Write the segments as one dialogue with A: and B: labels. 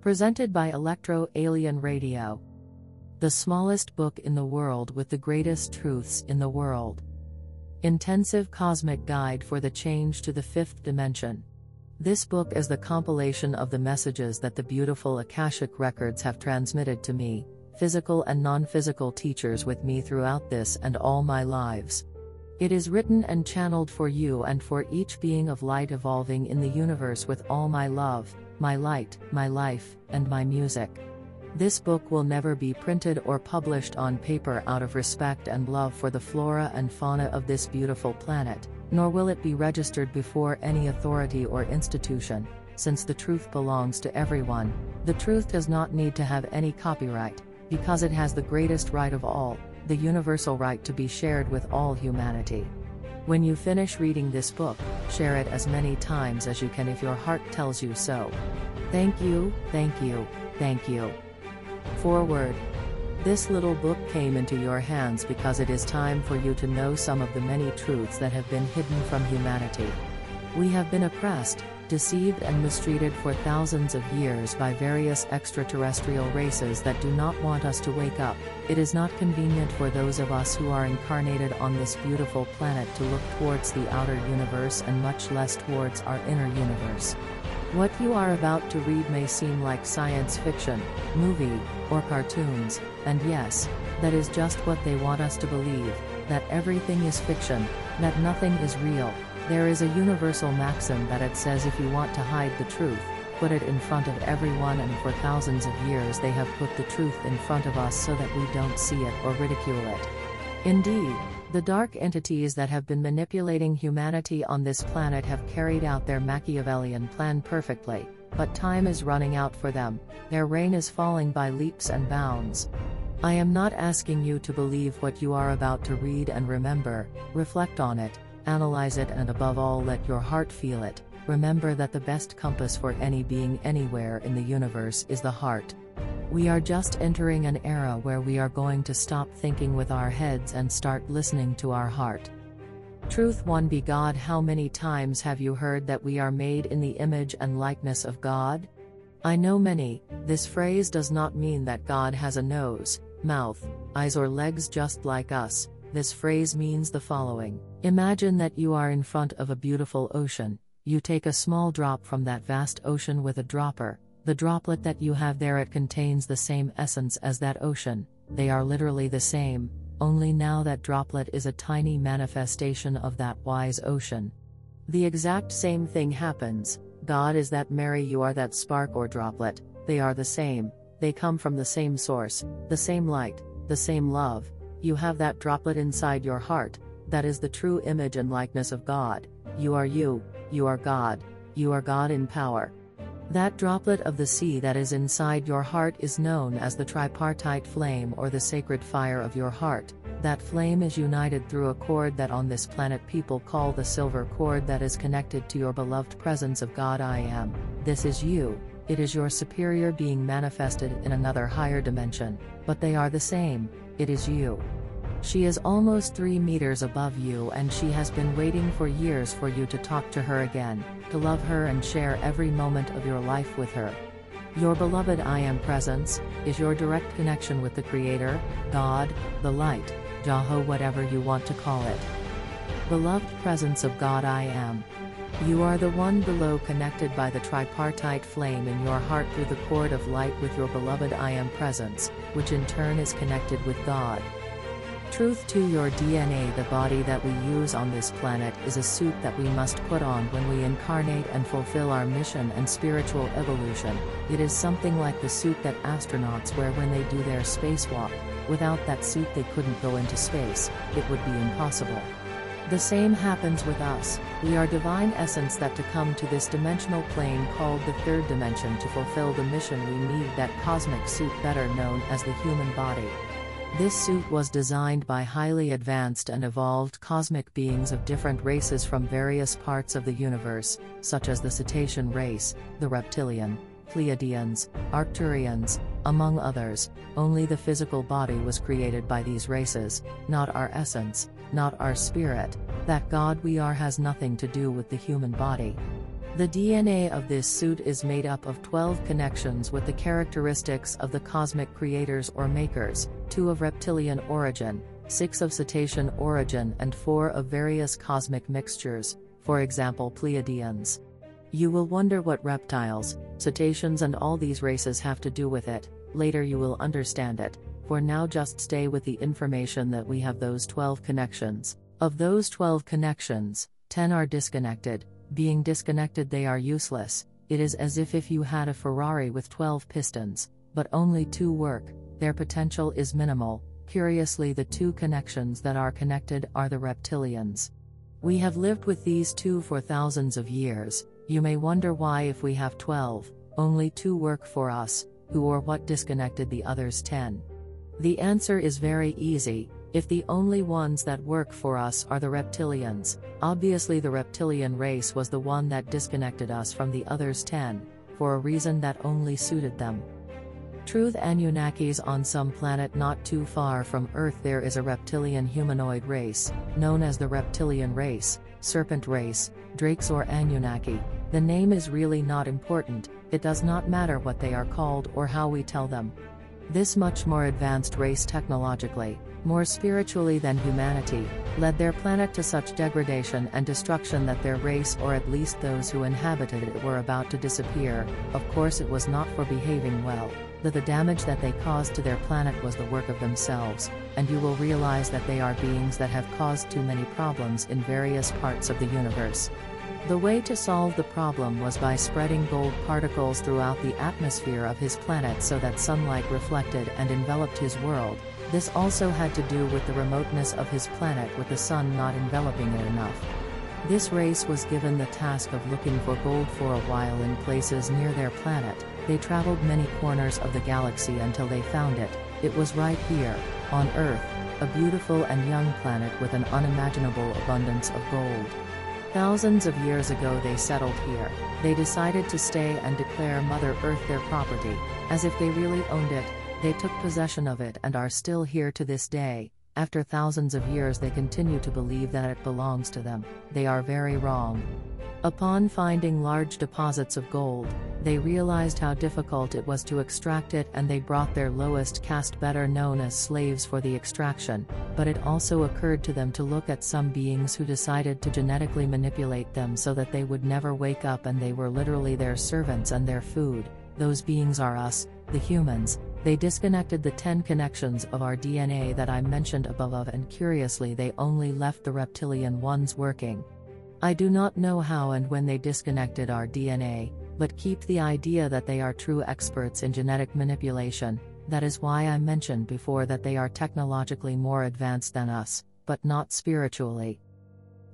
A: Presented by Electro Alien Radio. The smallest book in the world with the greatest truths in the world. Intensive Cosmic Guide for the Change to the Fifth Dimension. This book is the compilation of the messages that the beautiful Akashic records have transmitted to me, physical and non physical teachers with me throughout this and all my lives. It is written and channeled for you and for each being of light evolving in the universe with all my love, my light, my life, and my music. This book will never be printed or published on paper out of respect and love for the flora and fauna of this beautiful planet, nor will it be registered before any authority or institution, since the truth belongs to everyone. The truth does not need to have any copyright, because it has the greatest right of all, the universal right to be shared with all humanity. When you finish reading this book, share it as many times as you can if your heart tells you so. Thank you, thank you, thank you. Forward. This little book came into your hands because it is time for you to know some of the many truths that have been hidden from humanity. We have been oppressed, deceived and mistreated for thousands of years by various extraterrestrial races that do not want us to wake up. It is not convenient for those of us who are incarnated on this beautiful planet to look towards the outer universe and much less towards our inner universe. What you are about to read may seem like science fiction, movie, or cartoons, and yes, that is just what they want us to believe, that everything is fiction, that nothing is real, there is a universal maxim that it says if you want to hide the truth, put it in front of everyone and for thousands of years they have put the truth in front of us so that we don't see it or ridicule it. Indeed, the dark entities that have been manipulating humanity on this planet have carried out their Machiavellian plan perfectly, but time is running out for them, their reign is falling by leaps and bounds. I am not asking you to believe what you are about to read and remember, reflect on it, analyze it and above all let your heart feel it. Remember that the best compass for any being anywhere in the universe is the heart. We are just entering an era where we are going to stop thinking with our heads and start listening to our heart. Truth one be God How many times have you heard that we are made in the image and likeness of God? I know many, this phrase does not mean that God has a nose, mouth, eyes or legs just like us, this phrase means the following. Imagine that you are in front of a beautiful ocean, you take a small drop from that vast ocean with a dropper, the droplet that you have there it contains the same essence as that ocean, they are literally the same, only now that droplet is a tiny manifestation of that wise ocean. The exact same thing happens, God is that Mary you are that spark or droplet, they are the same, they come from the same source, the same light, the same love, you have that droplet inside your heart, that is the true image and likeness of God. You are you, you are God, you are God in power. That droplet of the sea that is inside your heart is known as the tripartite flame or the sacred fire of your heart. That flame is united through a cord that on this planet people call the silver cord that is connected to your beloved presence of God I am. This is you, it is your superior being manifested in another higher dimension, but they are the same, it is you. She is almost 3 meters above you and she has been waiting for years for you to talk to her again, to love her and share every moment of your life with her. Your beloved I Am presence is your direct connection with the Creator, God, the Light, Jaho, whatever you want to call it. Beloved presence of God I Am. You are the one below connected by the tripartite flame in your heart through the cord of light with your beloved I Am presence, which in turn is connected with God. Truth two your DNA The body that we use on this planet is a suit that we must put on when we incarnate and fulfill our mission and spiritual evolution. It is something like the suit that astronauts wear when they do their spacewalk. Without that suit they couldn't go into space, it would be impossible. The same happens with us, we are divine essence that to come to this dimensional plane called the third dimension to fulfill the mission we need that cosmic suit better known as the human body. This suit was designed by highly advanced and evolved cosmic beings of different races from various parts of the universe, such as the cetacean race, the reptilian, Pleiadians, Arcturians, among others. Only the physical body was created by these races, not our essence, not our spirit, that God we are has nothing to do with the human body. The DNA of this suit is made up of 12 connections with the characteristics of the cosmic creators or makers, 2 of reptilian origin, 6 of cetacean origin, and 4 of various cosmic mixtures, for example, Pleiadians. You will wonder what reptiles, cetaceans, and all these races have to do with it, later you will understand it. For now, just stay with the information that we have those 12 connections. Of those 12 connections, 10 are disconnected, being disconnected, they are useless. It is as if if you had a Ferrari with 12 pistons, but only two work, their potential is minimal. Curiously, the two connections that are connected are the reptilians. We have lived with these two for thousands of years. You may wonder why, if we have 12, only two work for us, who or what disconnected the others 10. The answer is very easy if the only ones that work for us are the reptilians, obviously the reptilian race was the one that disconnected us from the others 10, for a reason that only suited them. Truth Anunnakis on some planet not too far from Earth there is a reptilian humanoid race, known as the reptilian race, serpent race, Drakes or Anunnaki. The name is really not important, it does not matter what they are called or how we tell them. This much more advanced race technologically, more spiritually than humanity, led their planet to such degradation and destruction that their race or at least those who inhabited it were about to disappear, of course it was not for behaving well, that the damage that they caused to their planet was the work of themselves, and you will realize that they are beings that have caused too many problems in various parts of the universe. The way to solve the problem was by spreading gold particles throughout the atmosphere of his planet so that sunlight reflected and enveloped his world, this also had to do with the remoteness of his planet with the sun not enveloping it enough. This race was given the task of looking for gold for a while in places near their planet, they traveled many corners of the galaxy until they found it, it was right here, on Earth, a beautiful and young planet with an unimaginable abundance of gold. Thousands of years ago they settled here, they decided to stay and declare Mother Earth their property, as if they really owned it, they took possession of it and are still here to this day. After thousands of years, they continue to believe that it belongs to them. They are very wrong. Upon finding large deposits of gold, they realized how difficult it was to extract it and they brought their lowest caste better known as slaves for the extraction, but it also occurred to them to look at some beings who decided to genetically manipulate them so that they would never wake up and they were literally their servants and their food. Those beings are us, the humans, they disconnected the 10 connections of our DNA that I mentioned above and curiously they only left the reptilian ones working. I do not know how and when they disconnected our DNA, but keep the idea that they are true experts in genetic manipulation, that is why I mentioned before that they are technologically more advanced than us, but not spiritually.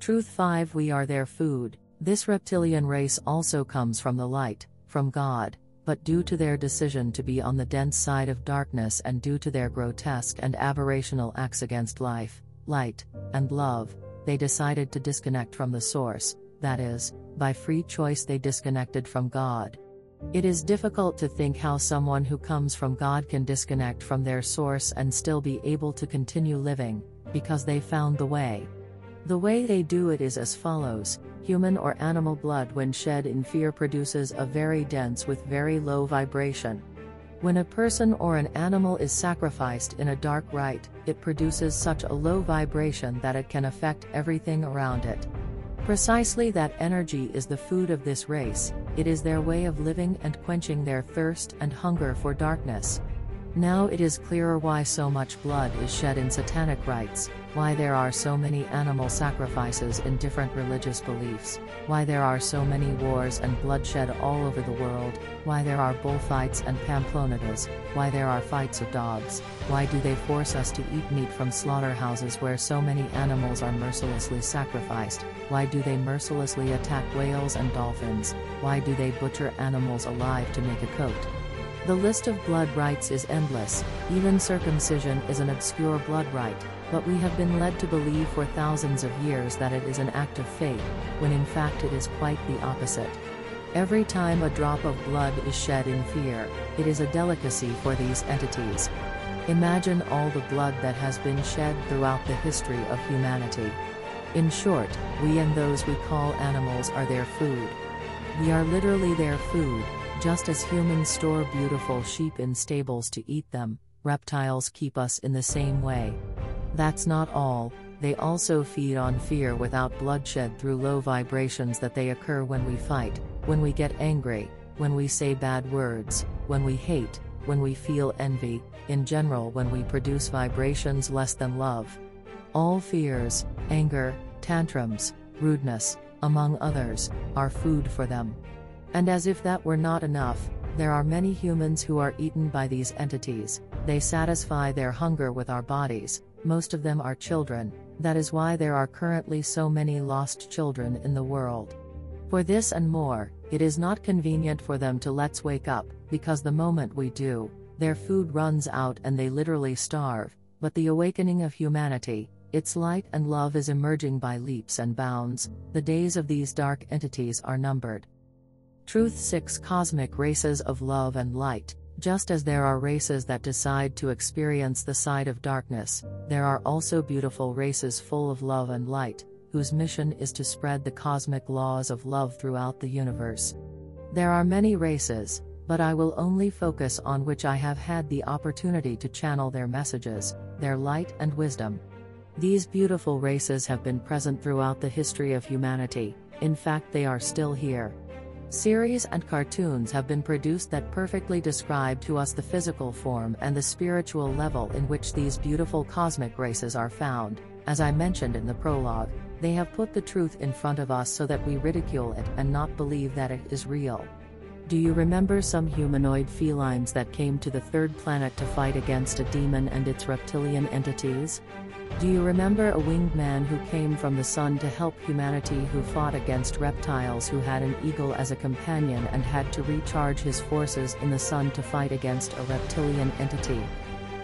A: Truth 5 We are their food. This reptilian race also comes from the light, from God, but due to their decision to be on the dense side of darkness and due to their grotesque and aberrational acts against life, light, and love, they decided to disconnect from the source, that is, by free choice they disconnected from God. It is difficult to think how someone who comes from God can disconnect from their source and still be able to continue living, because they found the way. The way they do it is as follows human or animal blood when shed in fear produces a very dense with very low vibration. When a person or an animal is sacrificed in a dark rite, it produces such a low vibration that it can affect everything around it. Precisely that energy is the food of this race, it is their way of living and quenching their thirst and hunger for darkness. Now it is clearer why so much blood is shed in satanic rites, why there are so many animal sacrifices in different religious beliefs, why there are so many wars and bloodshed all over the world, why there are bullfights and pamplonadas, why there are fights of dogs, why do they force us to eat meat from slaughterhouses where so many animals are mercilessly sacrificed, why do they mercilessly attack whales and dolphins, why do they butcher animals alive to make a coat, the list of blood rites is endless, even circumcision is an obscure blood rite, but we have been led to believe for thousands of years that it is an act of faith, when in fact it is quite the opposite. Every time a drop of blood is shed in fear, it is a delicacy for these entities. Imagine all the blood that has been shed throughout the history of humanity. In short, we and those we call animals are their food. We are literally their food, just as humans store beautiful sheep in stables to eat them, reptiles keep us in the same way. That's not all, they also feed on fear without bloodshed through low vibrations that they occur when we fight, when we get angry, when we say bad words, when we hate, when we feel envy, in general, when we produce vibrations less than love. All fears, anger, tantrums, rudeness, among others, are food for them. And as if that were not enough, there are many humans who are eaten by these entities, they satisfy their hunger with our bodies, most of them are children, that is why there are currently so many lost children in the world. For this and more, it is not convenient for them to let's wake up, because the moment we do, their food runs out and they literally starve, but the awakening of humanity, its light and love is emerging by leaps and bounds, the days of these dark entities are numbered. Truth 6 Cosmic Races of Love and Light just as there are races that decide to experience the side of darkness, there are also beautiful races full of love and light, whose mission is to spread the cosmic laws of love throughout the universe. There are many races, but I will only focus on which I have had the opportunity to channel their messages, their light and wisdom. These beautiful races have been present throughout the history of humanity, in fact, they are still here. Series and cartoons have been produced that perfectly describe to us the physical form and the spiritual level in which these beautiful cosmic races are found. As I mentioned in the prologue, they have put the truth in front of us so that we ridicule it and not believe that it is real. Do you remember some humanoid felines that came to the third planet to fight against a demon and its reptilian entities? Do you remember a winged man who came from the sun to help humanity who fought against reptiles who had an eagle as a companion and had to recharge his forces in the sun to fight against a reptilian entity?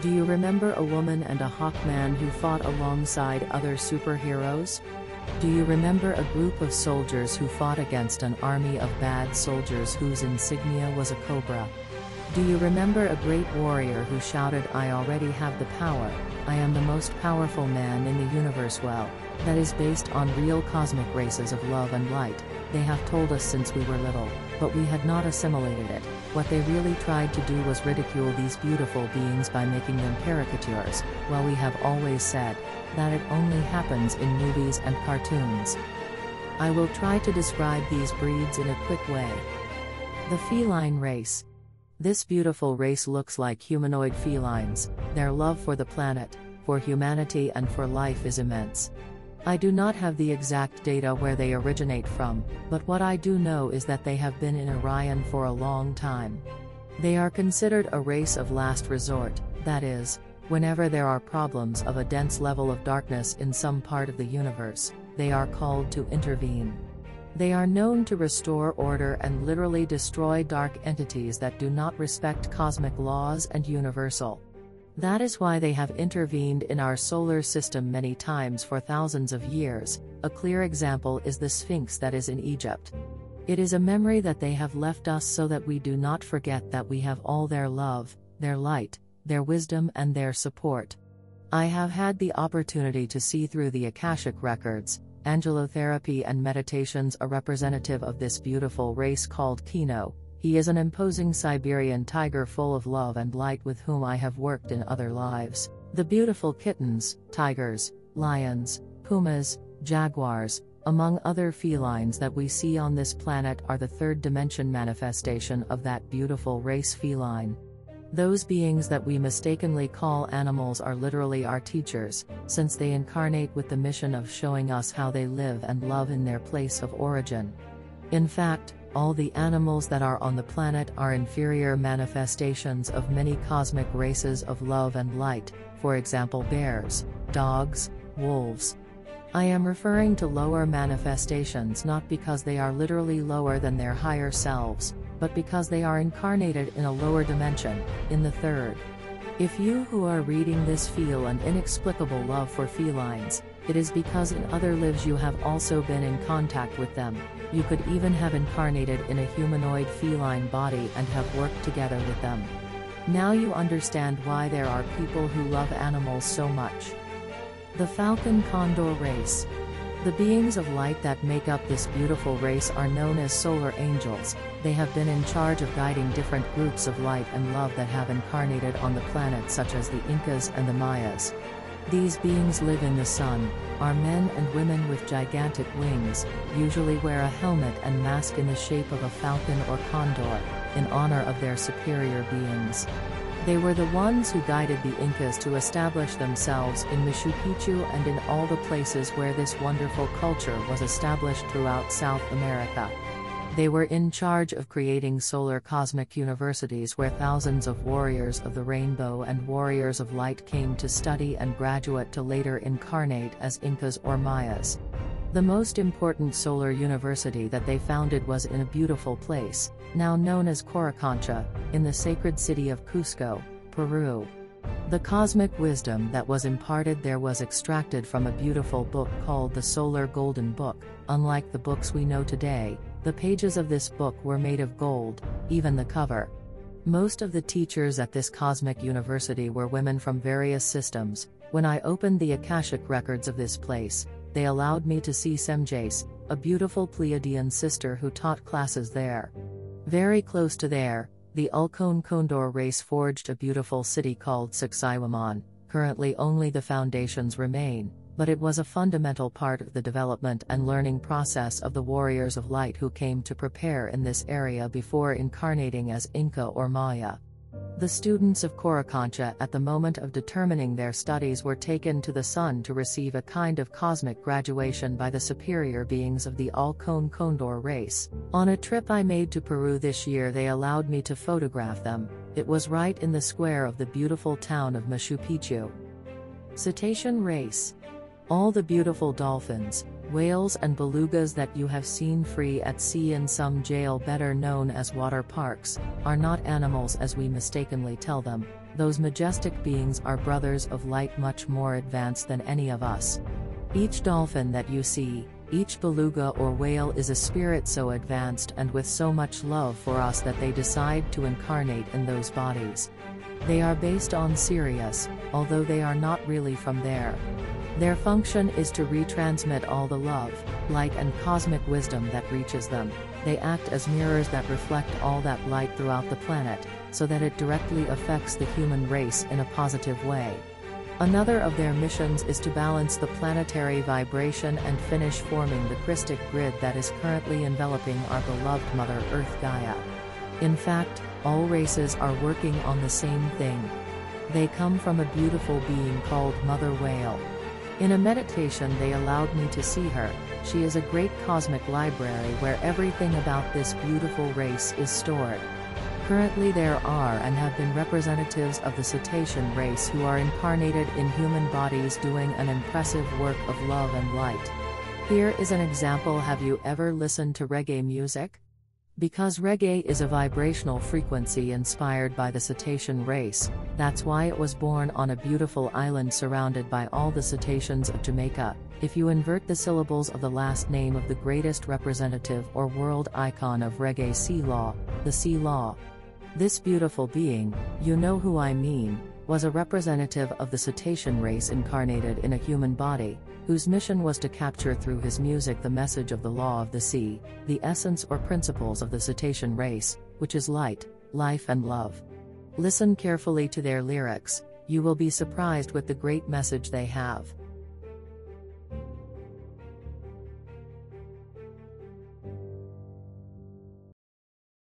A: Do you remember a woman and a hawkman who fought alongside other superheroes? Do you remember a group of soldiers who fought against an army of bad soldiers whose insignia was a cobra? Do you remember a great warrior who shouted I already have the power, I am the most powerful man in the universe well, that is based on real cosmic races of love and light, they have told us since we were little, but we had not assimilated it, what they really tried to do was ridicule these beautiful beings by making them caricatures, while we have always said, that it only happens in movies and cartoons. I will try to describe these breeds in a quick way. The feline race, this beautiful race looks like humanoid felines, their love for the planet, for humanity and for life is immense. I do not have the exact data where they originate from, but what I do know is that they have been in Orion for a long time. They are considered a race of last resort, that is, whenever there are problems of a dense level of darkness in some part of the universe, they are called to intervene. They are known to restore order and literally destroy dark entities that do not respect cosmic laws and universal. That is why they have intervened in our solar system many times for thousands of years. A clear example is the Sphinx that is in Egypt. It is a memory that they have left us so that we do not forget that we have all their love, their light, their wisdom, and their support. I have had the opportunity to see through the Akashic records, angelotherapy and meditations a representative of this beautiful race called Kino. He is an imposing Siberian tiger full of love and light with whom I have worked in other lives. The beautiful kittens, tigers, lions, pumas, jaguars, among other felines that we see on this planet are the third dimension manifestation of that beautiful race feline. Those beings that we mistakenly call animals are literally our teachers, since they incarnate with the mission of showing us how they live and love in their place of origin. In fact, all the animals that are on the planet are inferior manifestations of many cosmic races of love and light, for example, bears, dogs, wolves. I am referring to lower manifestations not because they are literally lower than their higher selves, but because they are incarnated in a lower dimension, in the third. If you who are reading this feel an inexplicable love for felines, it is because in other lives you have also been in contact with them, you could even have incarnated in a humanoid feline body and have worked together with them. Now you understand why there are people who love animals so much. The Falcon Condor Race The beings of light that make up this beautiful race are known as solar angels. They have been in charge of guiding different groups of light and love that have incarnated on the planet such as the Incas and the Mayas. These beings live in the sun, are men and women with gigantic wings, usually wear a helmet and mask in the shape of a falcon or condor, in honor of their superior beings. They were the ones who guided the Incas to establish themselves in Machu Picchu and in all the places where this wonderful culture was established throughout South America. They were in charge of creating solar cosmic universities where thousands of warriors of the rainbow and warriors of light came to study and graduate to later incarnate as Incas or Mayas. The most important solar university that they founded was in a beautiful place, now known as Coricancha, in the sacred city of Cusco, Peru. The cosmic wisdom that was imparted there was extracted from a beautiful book called the Solar Golden Book. Unlike the books we know today, the pages of this book were made of gold, even the cover. Most of the teachers at this cosmic university were women from various systems. When I opened the Akashic records of this place, they allowed me to see Semjase, a beautiful Pleiadian sister who taught classes there. Very close to there, the Ulcon Condor race forged a beautiful city called Sacsayhuaman. Currently, only the foundations remain, but it was a fundamental part of the development and learning process of the warriors of light who came to prepare in this area before incarnating as Inca or Maya. The students of Coricancha at the moment of determining their studies were taken to the sun to receive a kind of cosmic graduation by the superior beings of the Ulcon Condor race. On a trip I made to Peru this year, they allowed me to photograph them. It was right in the square of the beautiful town of Machu Picchu. Cetacean race. All the beautiful dolphins, whales and belugas that you have seen free at sea in some jail better known as water parks, are not animals as we mistakenly tell them, those majestic beings are brothers of light much more advanced than any of us. Each dolphin that you see, each beluga or whale is a spirit so advanced and with so much love for us that they decide to incarnate in those bodies. They are based on Sirius, although they are not really from there. Their function is to retransmit all the love, light and cosmic wisdom that reaches them. They act as mirrors that reflect all that light throughout the planet, so that it directly affects the human race in a positive way. Another of their missions is to balance the planetary vibration and finish forming the Christic grid that is currently enveloping our beloved Mother Earth Gaia. In fact, all races are working on the same thing. They come from a beautiful being called Mother Whale. In a meditation they allowed me to see her, she is a great cosmic library where everything about this beautiful race is stored. Currently there are and have been representatives of the cetacean race who are incarnated in human bodies doing an impressive work of love and light. Here is an example have you ever listened to reggae music? Because reggae is a vibrational frequency inspired by the cetacean race, that's why it was born on a beautiful island surrounded by all the cetaceans of Jamaica. If you invert the syllables of the last name of the greatest representative or world icon of reggae sea law, the sea law. This beautiful being, you know who I mean, was a representative of the cetacean race incarnated in a human body, whose mission was to capture through his music the message of the law of the sea, the essence or principles of the cetacean race, which is light, life, and love. Listen carefully to their lyrics, you will be surprised with the great message they have.